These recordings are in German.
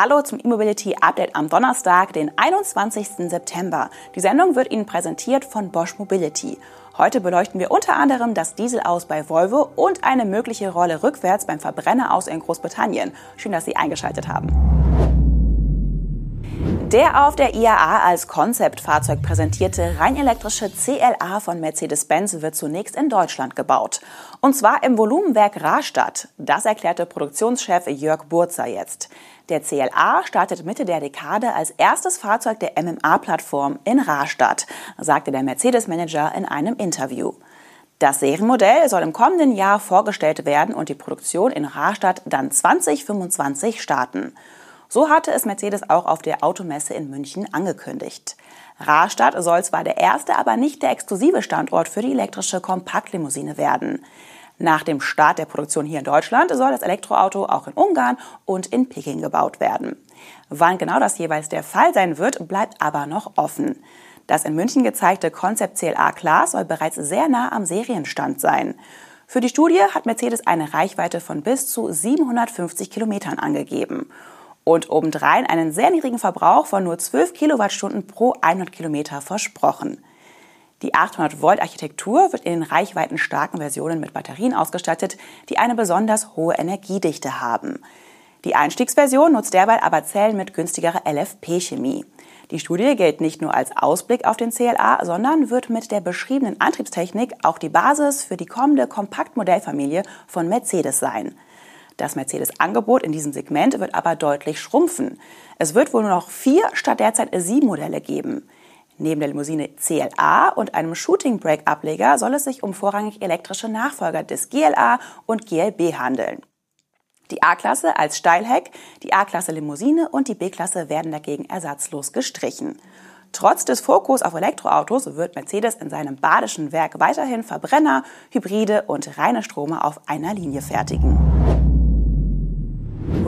Hallo zum E-Mobility Update am Donnerstag, den 21. September. Die Sendung wird Ihnen präsentiert von Bosch Mobility. Heute beleuchten wir unter anderem das Diesel aus bei Volvo und eine mögliche Rolle rückwärts beim Verbrenner aus in Großbritannien. Schön, dass Sie eingeschaltet haben. Der auf der IAA als Konzeptfahrzeug präsentierte rein elektrische CLA von Mercedes-Benz wird zunächst in Deutschland gebaut. Und zwar im Volumenwerk Rastatt. Das erklärte Produktionschef Jörg Burzer jetzt. Der CLA startet Mitte der Dekade als erstes Fahrzeug der MMA-Plattform in Rastatt, sagte der Mercedes-Manager in einem Interview. Das Serienmodell soll im kommenden Jahr vorgestellt werden und die Produktion in Rastatt dann 2025 starten. So hatte es Mercedes auch auf der Automesse in München angekündigt. Rastatt soll zwar der erste, aber nicht der exklusive Standort für die elektrische Kompaktlimousine werden. Nach dem Start der Produktion hier in Deutschland soll das Elektroauto auch in Ungarn und in Peking gebaut werden. Wann genau das jeweils der Fall sein wird, bleibt aber noch offen. Das in München gezeigte Concept CLA Class soll bereits sehr nah am Serienstand sein. Für die Studie hat Mercedes eine Reichweite von bis zu 750 Kilometern angegeben und obendrein einen sehr niedrigen Verbrauch von nur 12 Kilowattstunden pro 100 Kilometer versprochen. Die 800-Volt-Architektur wird in den reichweitenstarken Versionen mit Batterien ausgestattet, die eine besonders hohe Energiedichte haben. Die Einstiegsversion nutzt derweil aber Zellen mit günstigerer LFP-Chemie. Die Studie gilt nicht nur als Ausblick auf den CLA, sondern wird mit der beschriebenen Antriebstechnik auch die Basis für die kommende Kompaktmodellfamilie von Mercedes sein. Das Mercedes-Angebot in diesem Segment wird aber deutlich schrumpfen. Es wird wohl nur noch vier statt derzeit sieben Modelle geben. Neben der Limousine CLA und einem Shooting Brake Ableger soll es sich um vorrangig elektrische Nachfolger des GLA und GLB handeln. Die A-Klasse als Steilheck, die A-Klasse Limousine und die B-Klasse werden dagegen ersatzlos gestrichen. Trotz des Fokus auf Elektroautos wird Mercedes in seinem badischen Werk weiterhin Verbrenner, Hybride und reine Strome auf einer Linie fertigen.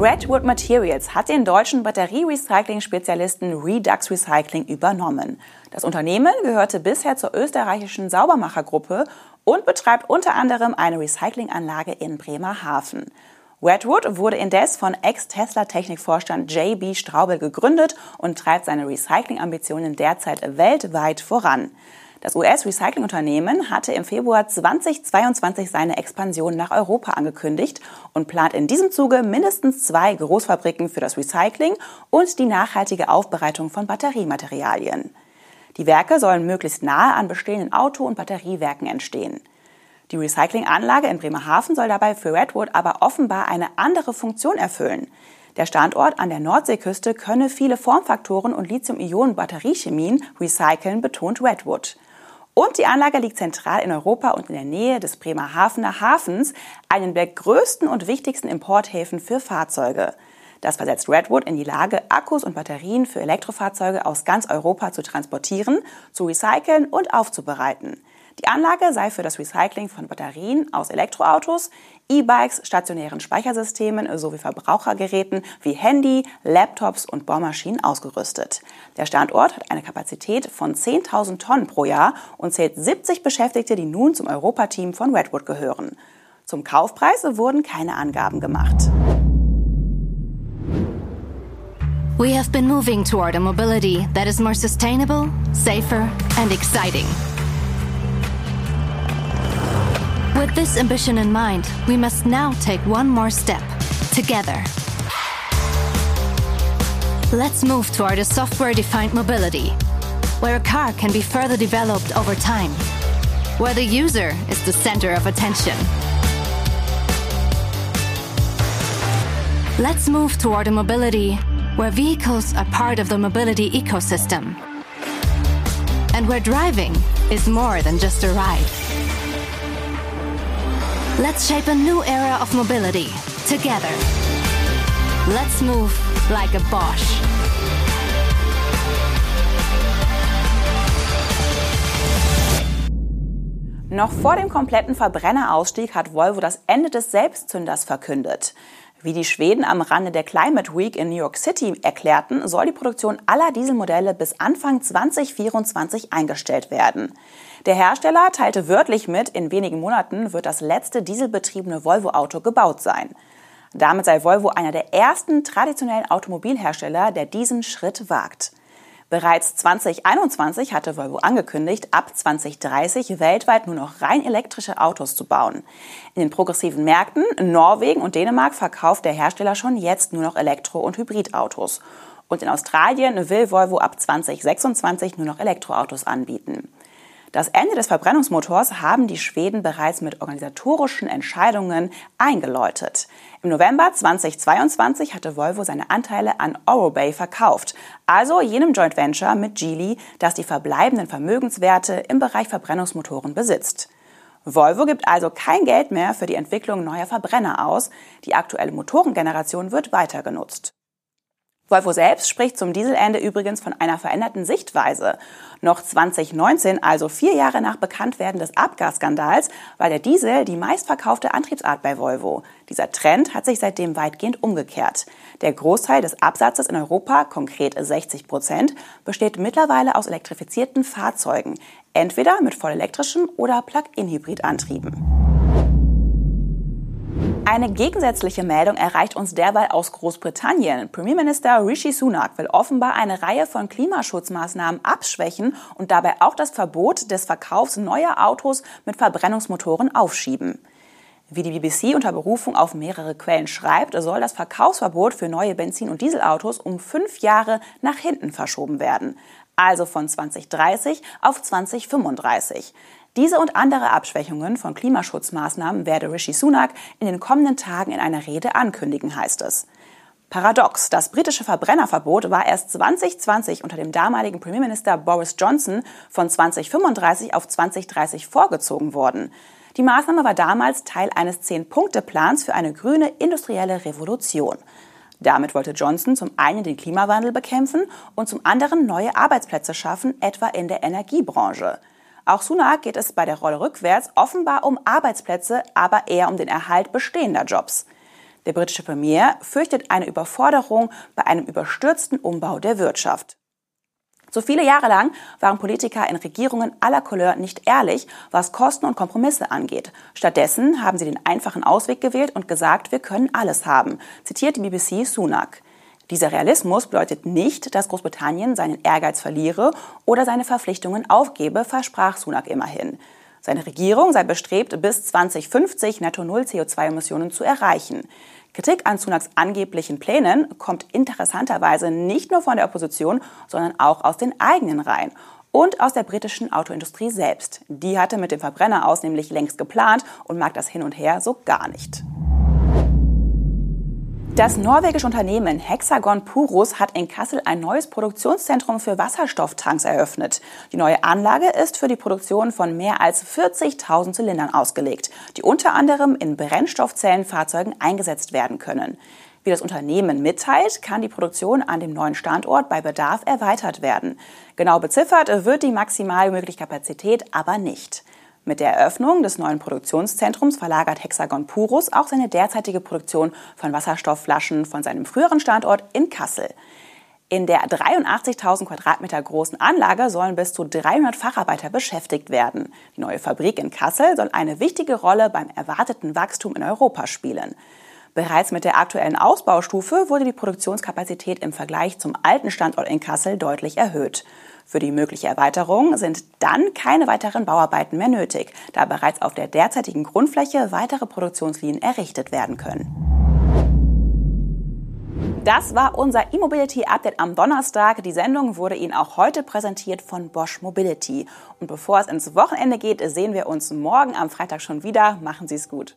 Redwood Materials hat den deutschen Batterierecycling-Spezialisten Redux Recycling übernommen. Das Unternehmen gehörte bisher zur österreichischen Saubermachergruppe und betreibt unter anderem eine Recyclinganlage in Bremerhaven. Redwood wurde indes von Ex-Tesla-Technikvorstand JB Straubel gegründet und treibt seine Recycling-Ambitionen derzeit weltweit voran. Das US-Recycling-Unternehmen hatte im Februar 2022 seine Expansion nach Europa angekündigt und plant in diesem Zuge mindestens zwei Großfabriken für das Recycling und die nachhaltige Aufbereitung von Batteriematerialien. Die Werke sollen möglichst nahe an bestehenden Auto- und Batteriewerken entstehen. Die Recyclinganlage in Bremerhaven soll dabei für Redwood aber offenbar eine andere Funktion erfüllen. Der Standort an der Nordseeküste könne viele Formfaktoren und Lithium-Ionen-Batteriechemien recyceln, betont Redwood. Und die Anlage liegt zentral in Europa und in der Nähe des Bremerhavener Hafens, einen der größten und wichtigsten Importhäfen für Fahrzeuge. Das versetzt Redwood in die Lage, Akkus und Batterien für Elektrofahrzeuge aus ganz Europa zu transportieren, zu recyceln und aufzubereiten. Die Anlage sei für das Recycling von Batterien aus Elektroautos, E-Bikes, stationären Speichersystemen sowie Verbrauchergeräten wie Handy, Laptops und Bohrmaschinen ausgerüstet. Der Standort hat eine Kapazität von 10.000 Tonnen pro Jahr und zählt 70 Beschäftigte, die nun zum Europateam von Redwood gehören. Zum Kaufpreis wurden keine Angaben gemacht. We have been moving toward a mobility that is more sustainable, safer and exciting. With this ambition in mind, we must now take one more step together. Let's move toward a software defined mobility, where a car can be further developed over time, where the user is the center of attention. Let's move toward a mobility where vehicles are part of the mobility ecosystem, and where driving is more than just a ride. Let's shape a new era of mobility together. Let's move like a Bosch. Noch vor dem kompletten Verbrennerausstieg hat Volvo das Ende des Selbstzünders verkündet. Wie die Schweden am Rande der Climate Week in New York City erklärten, soll die Produktion aller Dieselmodelle bis Anfang 2024 eingestellt werden. Der Hersteller teilte wörtlich mit, in wenigen Monaten wird das letzte dieselbetriebene Volvo-Auto gebaut sein. Damit sei Volvo einer der ersten traditionellen Automobilhersteller, der diesen Schritt wagt. Bereits 2021 hatte Volvo angekündigt, ab 2030 weltweit nur noch rein elektrische Autos zu bauen. In den progressiven Märkten Norwegen und Dänemark verkauft der Hersteller schon jetzt nur noch Elektro- und Hybridautos. Und in Australien will Volvo ab 2026 nur noch Elektroautos anbieten. Das Ende des Verbrennungsmotors haben die Schweden bereits mit organisatorischen Entscheidungen eingeläutet. Im November 2022 hatte Volvo seine Anteile an Orobay verkauft, also jenem Joint Venture mit Geely, das die verbleibenden Vermögenswerte im Bereich Verbrennungsmotoren besitzt. Volvo gibt also kein Geld mehr für die Entwicklung neuer Verbrenner aus. Die aktuelle Motorengeneration wird weiter genutzt. Volvo selbst spricht zum Dieselende übrigens von einer veränderten Sichtweise. Noch 2019, also vier Jahre nach Bekanntwerden des Abgasskandals, war der Diesel die meistverkaufte Antriebsart bei Volvo. Dieser Trend hat sich seitdem weitgehend umgekehrt. Der Großteil des Absatzes in Europa, konkret 60 Prozent, besteht mittlerweile aus elektrifizierten Fahrzeugen, entweder mit vollelektrischen oder Plug-in-Hybridantrieben. Eine gegensätzliche Meldung erreicht uns derweil aus Großbritannien. Premierminister Rishi Sunak will offenbar eine Reihe von Klimaschutzmaßnahmen abschwächen und dabei auch das Verbot des Verkaufs neuer Autos mit Verbrennungsmotoren aufschieben. Wie die BBC unter Berufung auf mehrere Quellen schreibt, soll das Verkaufsverbot für neue Benzin- und Dieselautos um fünf Jahre nach hinten verschoben werden. Also von 2030 auf 2035. Diese und andere Abschwächungen von Klimaschutzmaßnahmen werde Rishi Sunak in den kommenden Tagen in einer Rede ankündigen, heißt es. Paradox, das britische Verbrennerverbot war erst 2020 unter dem damaligen Premierminister Boris Johnson von 2035 auf 2030 vorgezogen worden. Die Maßnahme war damals Teil eines Zehn-Punkte-Plans für eine grüne industrielle Revolution. Damit wollte Johnson zum einen den Klimawandel bekämpfen und zum anderen neue Arbeitsplätze schaffen, etwa in der Energiebranche. Auch Sunak geht es bei der Rolle rückwärts offenbar um Arbeitsplätze, aber eher um den Erhalt bestehender Jobs. Der britische Premier fürchtet eine Überforderung bei einem überstürzten Umbau der Wirtschaft. So viele Jahre lang waren Politiker in Regierungen aller Couleur nicht ehrlich, was Kosten und Kompromisse angeht. Stattdessen haben sie den einfachen Ausweg gewählt und gesagt, wir können alles haben, zitiert die BBC Sunak. Dieser Realismus bedeutet nicht, dass Großbritannien seinen Ehrgeiz verliere oder seine Verpflichtungen aufgebe, versprach Sunak immerhin. Seine Regierung sei bestrebt, bis 2050 netto Null CO2-Emissionen zu erreichen. Kritik an Sunaks angeblichen Plänen kommt interessanterweise nicht nur von der Opposition, sondern auch aus den eigenen Reihen und aus der britischen Autoindustrie selbst. Die hatte mit dem Verbrenner aus nämlich längst geplant und mag das hin und her so gar nicht. Das norwegische Unternehmen Hexagon Purus hat in Kassel ein neues Produktionszentrum für Wasserstofftanks eröffnet. Die neue Anlage ist für die Produktion von mehr als 40.000 Zylindern ausgelegt, die unter anderem in Brennstoffzellenfahrzeugen eingesetzt werden können. Wie das Unternehmen mitteilt, kann die Produktion an dem neuen Standort bei Bedarf erweitert werden. Genau beziffert wird die maximal mögliche Kapazität aber nicht. Mit der Eröffnung des neuen Produktionszentrums verlagert Hexagon Purus auch seine derzeitige Produktion von Wasserstoffflaschen von seinem früheren Standort in Kassel. In der 83.000 Quadratmeter großen Anlage sollen bis zu 300 Facharbeiter beschäftigt werden. Die neue Fabrik in Kassel soll eine wichtige Rolle beim erwarteten Wachstum in Europa spielen. Bereits mit der aktuellen Ausbaustufe wurde die Produktionskapazität im Vergleich zum alten Standort in Kassel deutlich erhöht. Für die mögliche Erweiterung sind dann keine weiteren Bauarbeiten mehr nötig, da bereits auf der derzeitigen Grundfläche weitere Produktionslinien errichtet werden können. Das war unser E-Mobility Update am Donnerstag. Die Sendung wurde Ihnen auch heute präsentiert von Bosch Mobility. Und bevor es ins Wochenende geht, sehen wir uns morgen am Freitag schon wieder. Machen Sie es gut.